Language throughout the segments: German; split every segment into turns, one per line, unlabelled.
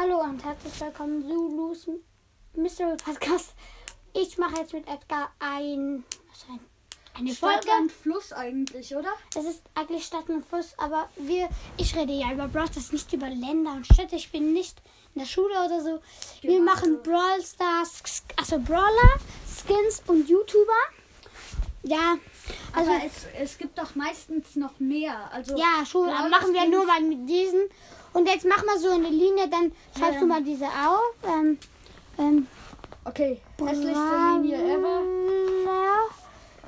Hallo und herzlich willkommen zu Lus Mystery Podcast. Ich mache jetzt mit Edgar ein, was ein eine
Stadt,
Folge.
Land, Fluss eigentlich, oder?
Es ist eigentlich Stadt und Fluss, aber wir, ich rede ja über Brawl Stars, nicht über Länder und Städte. Ich bin nicht in der Schule oder so. Wir
Genau.
machen Brawl Stars, also Brawler, Skins und YouTuber. Ja, also
Aber es, es gibt doch meistens noch mehr. Also
ja, schon, aber machen wir nur mal mit diesen. Und jetzt mach mal so eine Linie, dann schreibst
Ja.
du mal diese auf. Ähm, ähm,
Okay, hässlichste Linie ever.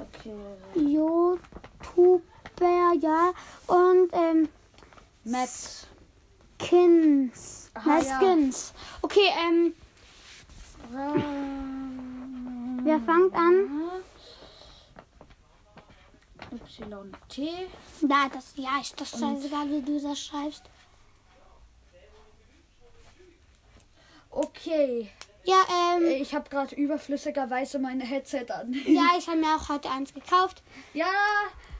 Okay.
YouTuber, ja. Und ähm,
Maps.
Skins.
Aha, ja.
Skins. Okay, ähm, wer fängt an?
YT.
Da, das, ja, ist das scheißegal, wie du das schreibst.
Okay.
Ja, ähm,
Ich habe gerade überflüssigerweise meine Headset an.
ja, ich habe mir auch heute eins gekauft.
Ja,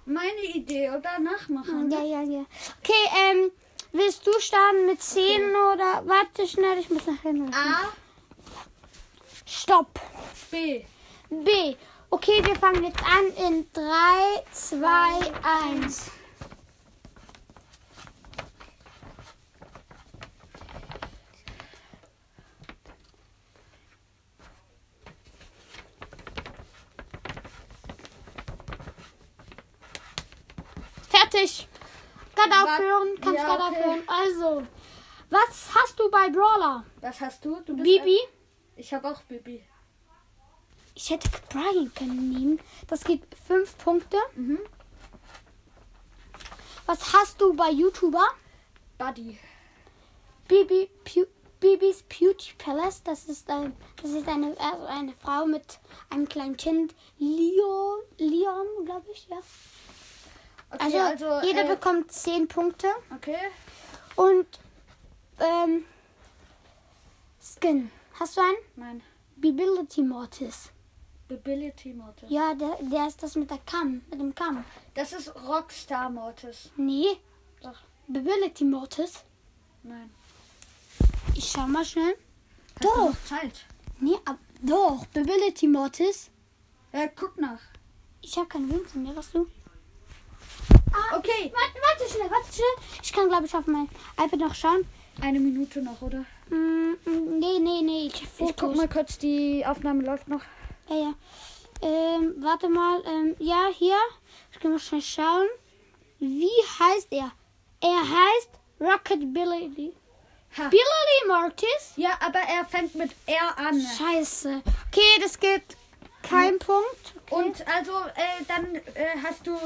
meine Idee, oder? Nachmachen.
Ja, ja, ja. Okay, ähm, willst du starten mit 10 oder? Warte schnell, ich muss nach hinten.
A,
Stopp.
B.
B. Okay, wir fangen jetzt an in 3, 2, 1. Fertig.
Wa-
aufhören, kannst
Ja,
gerade
okay.
aufhören. Also, was hast du bei Brawler?
Was hast du? du bist
Bibi?
Ich habe auch Bibi.
Ich hätte Brian können nehmen. Das gibt 5 Punkte.
Mhm.
Was hast du bei YouTuber?
Buddy.
Bibi, Pu Bibis Beauty Palace. Das ist, ein, das ist eine, also eine Frau mit einem kleinen Kind. Leon, Leon glaube ich, ja.
Okay,
Also,
also,
jeder
äh,
bekommt 10 Punkte.
Okay.
Und ähm, Skin. Hast du einen?
Mein
Bibility Mortis.
Ability Mortis.
Ja, der, der ist das mit der Kamm, mit dem Kamm.
Das ist Rockstar Mortis.
Nee,
Doch.
Bibility Mortis.
Nein.
Ich schau mal schnell.
Hast
Doch.
Zeit?
Nee, ab, doch, Bibility Mortis.
Ja, guck nach.
Ich habe keine Wünsche mehr, was du? Ah,
Okay.
Warte, warte schnell, warte schnell. Ich kann, glaube ich, auf mein iPad noch schauen.
Eine Minute noch, oder?
Mm, mm, nee, nee, nee, ich
Ich guck mal kurz, die Aufnahme läuft noch.
Ja, ja. Ähm, warte mal. Ähm, ja, hier. Ich kann mal schnell schauen. Wie heißt er? Er heißt Rocket Billy.
Ha.
Billy Mortis?
Ja, aber er fängt mit R an.
Scheiße. Okay, das gibt kein Punkt. Okay.
Und also, äh, dann äh, hast du.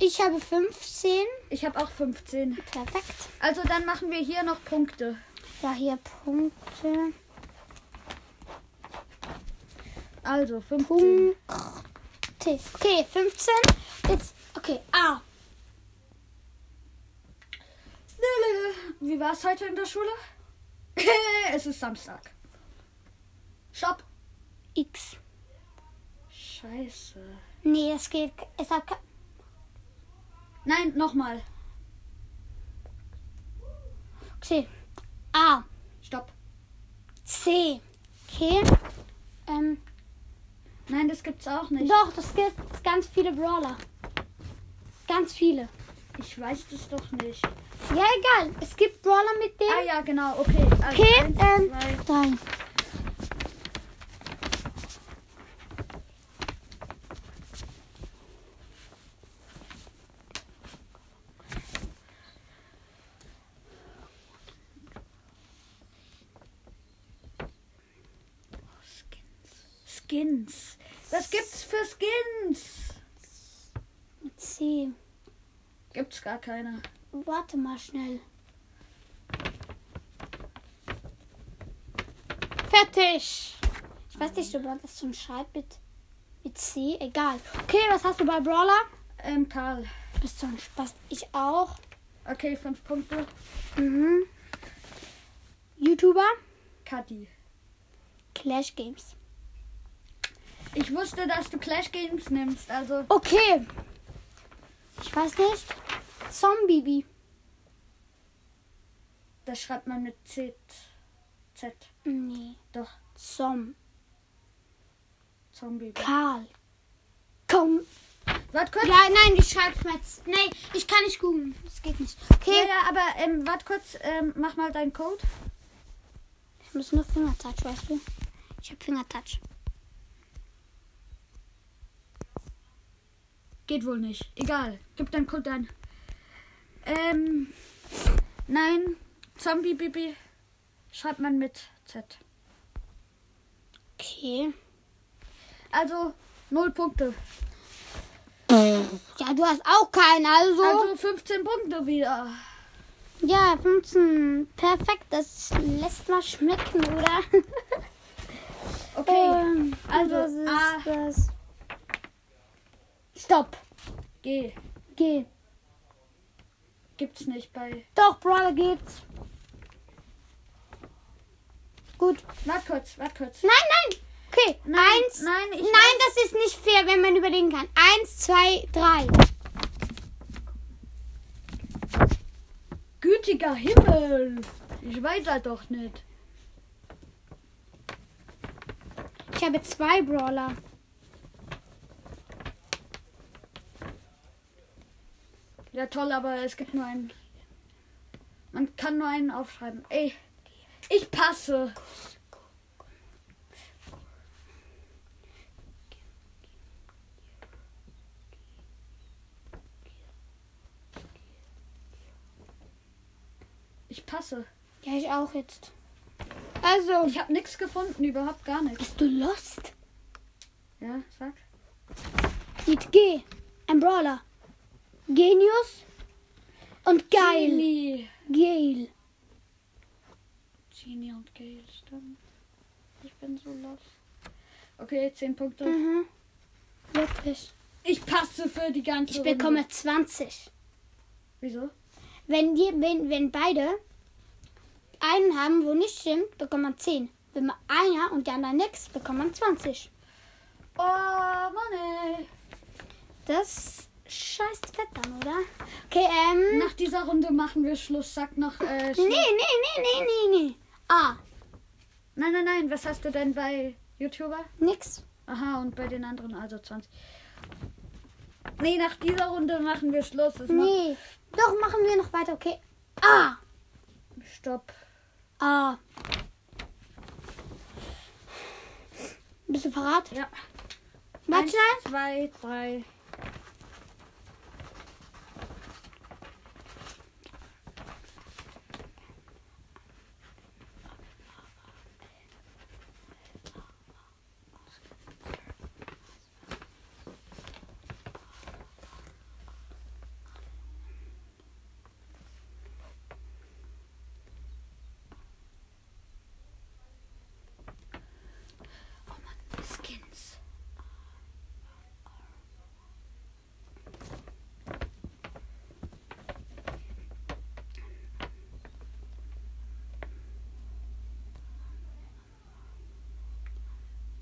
ich habe 15.
Ich habe auch 15.
Perfekt.
Also, dann machen wir hier noch Punkte.
Ja, hier Punkte.
Also, 15.
Punkte. Okay, 15. Jetzt, okay, A.
Wie war es heute in der Schule? es ist Samstag. Stopp.
X.
Scheiße.
Nee, es geht. Es hat.
Nein, nochmal.
Okay. A.
Stopp.
C. Okay. Ähm,
Nein, das gibt's auch nicht.
doch, das gibt ganz viele Brawler. Ganz viele.
Ich weiß das doch nicht.
Ja, egal. Es gibt Brawler mit
Ah
denen.
ja, genau. Okay. Also
Okay,
eins,
ähm,
zwei.
drei.
Skins. Was gibt's für Skins?
Mit C.
Gibt's gar keine.
Warte mal schnell. Fertig. Ich weiß nicht, ob das schon schreibt mit, mit C. Egal. Okay, was hast du bei Brawler?
Ähm, Karl.
Du bist so ein Spaß. Ich auch.
Okay, fünf Punkte.
Mhm. YouTuber?
Kadi.
Clash Games.
Ich wusste, dass du Clash Games nimmst, also.
Okay. Ich weiß nicht. Zombie.
Das schreibt man mit Z. Z.
Nee.
Doch.
Zom.
Zombie.
Karl. Komm.
Warte kurz.
Ja, nein, ich schreibe mal. Nein, ich kann nicht googeln. Das geht nicht.
Ja,
Okay.
ja, aber ähm, warte kurz. Ähm, mach mal deinen Code.
Ich muss nur Fingertouch, weißt du? Ich habe Fingertouch.
Geht wohl nicht. Egal. Gib deinen Code ein. Ähm. Nein. Zombie Bibi. Schreibt man mit Z.
Okay.
Also, null Punkte.
Ja, du hast auch keinen, also.
Also 15 Punkte wieder.
ja, 15. Perfekt. Das lässt mal schmecken, oder?
Okay.
Ähm,
also,
das ist
A.
das. Stopp.
G.
Geh.
Gibt's nicht bei.
Doch, Brawler geht's. Gut.
Warte kurz, warte kurz.
Nein, nein. Okay.
Nein,
Eins.
nein, ich
nein, das ist nicht fair, wenn man überlegen kann. Eins, zwei, drei.
Gütiger Himmel. Ich weiß das doch nicht.
Ich habe zwei Brawler.
Ja, toll, aber es gibt nur einen. Man kann nur einen aufschreiben. Ey, ich passe. Ich passe.
Ja, ich auch jetzt. Also,
Ich habe nichts gefunden, überhaupt gar nichts.
bist du lost?
Ja, sag.
Mit G. Ein Brawler. Genius. Und geil.
Genie.
Geil.
Genie und Gale, stimmt. Ich bin so lost. Okay, 10 Punkte.
Mhm. Wirklich.
Ich passe für die ganze
Ich
Runde.
bekomme 20.
Wieso?
Wenn, die, wenn, wenn beide einen haben, wo nicht stimmt, bekommt man 10. Wenn man einer und der andere nix, bekommt man 20.
Oh, Mann, ey.
Das scheißt fett dann, oder? Okay, ähm.
Nach dieser Runde machen wir Schluss. Sag noch. Äh,
Nee,
Schluss.
nee, nee, nee, nee, nee. Ah,
Nein, nein, nein. Was hast du denn bei YouTuber?
nix.
Aha, und bei den anderen also 20. Nee, nach dieser Runde machen wir Schluss. Macht-
Nee. Doch, machen wir noch weiter, okay. Ah,
Stopp.
ah. Bist du parat?
Ja.
Warte
Eins, zwei, drei. Oh Mann, Skins.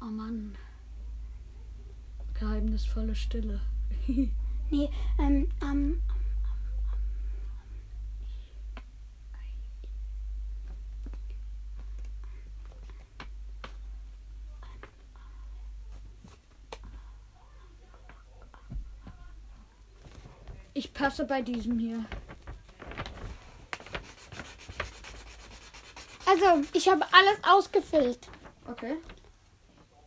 Oh Mann. Geheimnisvolle Stille.
Nee, ähm, ähm.
Ich passe bei diesem hier.
Also, ich habe alles ausgefüllt.
Okay.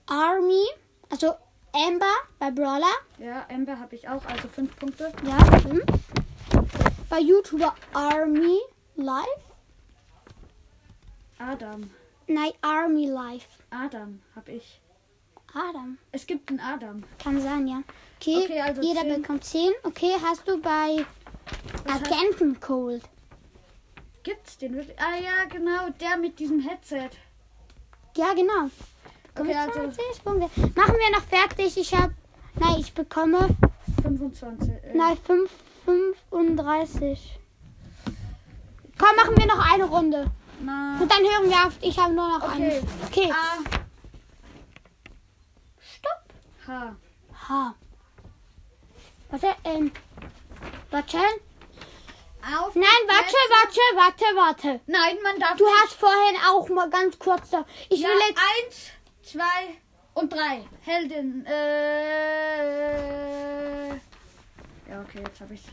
Army, also Amber bei Brawler.
Ja, Amber habe ich auch, also fünf Punkte.
Ja, fünf. Bei YouTuber Army Live.
Adam.
Nein, Army Live.
Adam habe ich.
Adam.
Es gibt einen Adam.
Kann sein, ja. Okay,
Okay, also
jeder
zehn.
bekommt 10. Okay, hast du bei
Was heißt-
Agenten Cold?
Gibt's den wirklich? Ah ja, genau, der mit diesem Headset.
Ja, genau.
Okay, also
20 Punkte. Machen wir noch fertig. Ich habe, nein, ich bekomme,
25. Äh,
nein, 5, 35. Komm, machen wir noch eine Runde.
Na,
Und dann hören wir auf. Ich habe nur noch
Okay.
eine. Okay.
A,
Stopp.
H.
H. Warte, ähm. Warte.
auf.
Nein, warte, warte, warte, warte.
Nein, man darf
Du
nicht.
hast vorhin auch mal ganz kurz da. Ich
ja,
will jetzt.
eins, zwei und drei. Heldin. Äh. Ja, okay, jetzt habe ich's.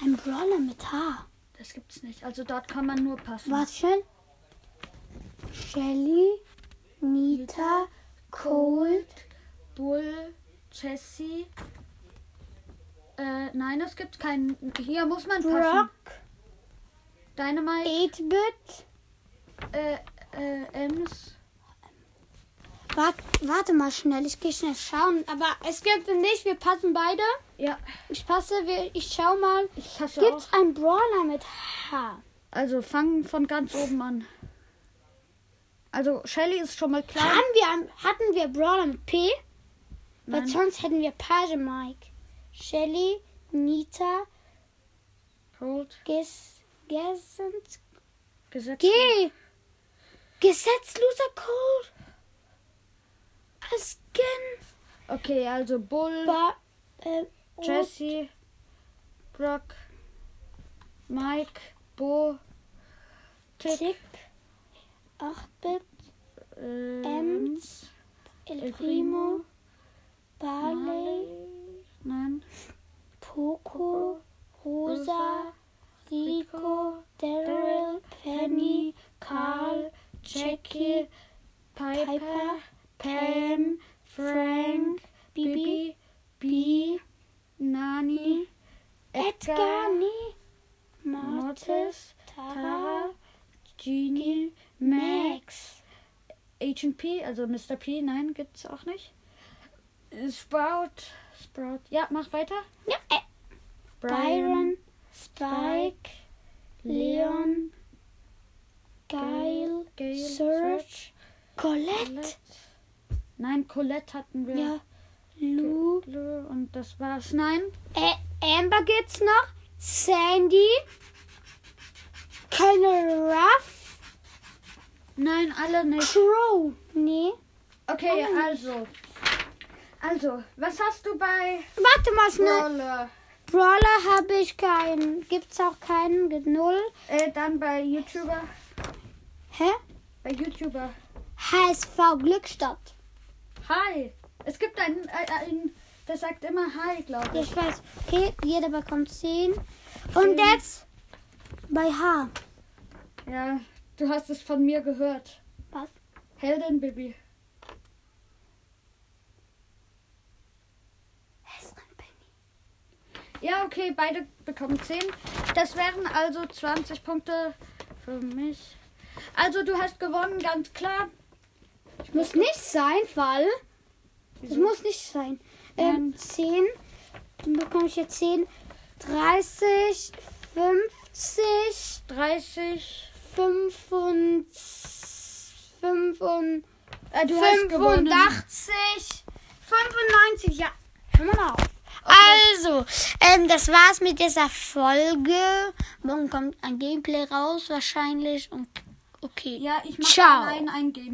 Ein Brawler mit Haar.
Das gibt's nicht. Also dort kann man nur passen.
Warte schön. Shelly, Nita, Cold,
Bull, Jessie. Äh, nein, es gibt keinen. Hier muss man passen.
Brock,
Dynamite,
8-Bit.
äh, äh, Ems.
Warte, warte mal schnell, ich gehe schnell schauen. Aber es gibt nicht, wir passen beide.
Ja,
Ich passe, ich schau mal.
ich hasse
Gibt's
auch.
einen Brawler mit Haar?
Also fangen von ganz oben an. Also Shelly ist schon mal klar.
Haben wir, hatten wir Brawler mit P? Weil
Nein.
sonst hätten wir Page Mike. Shelly, Nita,
Cold,
Ges, Gesens,
Gesetz.
G. Gesetzloser Code. Skin.
Okay, also Bull,
Ba, äh,
Jesse, Brock, Mike, Bo, Tick,
Tick. 8-Bit.
äh,
Ems, El Primo. Barley.
Nein.
Poco. Rosa. Rico. Daryl. Penny. Carl. Jackie.
Piper. Pam, Frank, Bibi, B, Nani,
Edgar. Nee. Mortis. Tara.
Genie,
Max.
Agent P, also Mr. P, nein, gibt's auch nicht. Sprout, Sprout, ja, mach weiter.
Ja, äh, Byron. Spike. Leon. Geil.
Gale,
Search. Colette.
Colette. Nein, Colette hatten wir.
Ja. Lou,
Und das war's. Nein.
Äh, Amber gibt's noch. Sandy. Colonel Ruff.
Nein, alle nicht.
Crow. Nee.
Okay,
Alle nicht.
also. Also, was hast du bei
Warte mal schnell.
Brawler?
Brawler habe ich keinen. Gibt's auch keinen. Null.
Äh, dann bei YouTuber.
Hä?
Bei YouTuber.
HSV Glückstadt.
Hi. Es gibt einen, äh, einen der sagt immer Hi, glaube ich.
ich weiß. Okay, jeder bekommt 10. Und jetzt bei H.
Ja, du hast es von mir gehört.
Was?
Heldin Baby. Ja, okay, beide bekommen 10. Das wären also 20 Punkte für mich. Also du hast gewonnen, ganz klar.
Muss nicht sein, weil. Das
Wieso?
muss nicht sein. Ähm, 10. Dann bekomme ich jetzt 10. 30, 50,
30.
5 und 5 und
Äh, du hast gewonnen.
85, 95, ja. Hör mal auf. Also, ähm, das war's mit dieser Folge. Morgen kommt ein Gameplay raus wahrscheinlich und okay.
Ja, ich mache
Ciao.
allein ein Game.